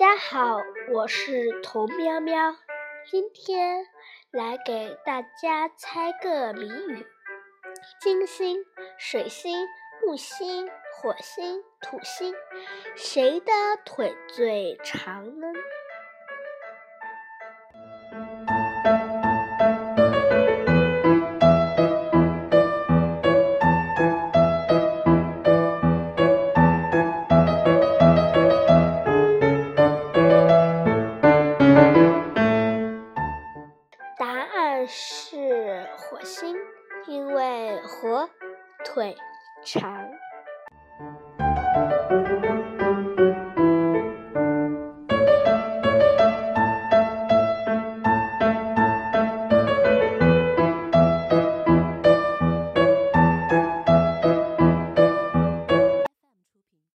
大家好我是童喵喵，今天来给大家猜个谜语：金星、水星、木星、火星、土星，谁的腿最长呢？答案是火星，因为火腿长。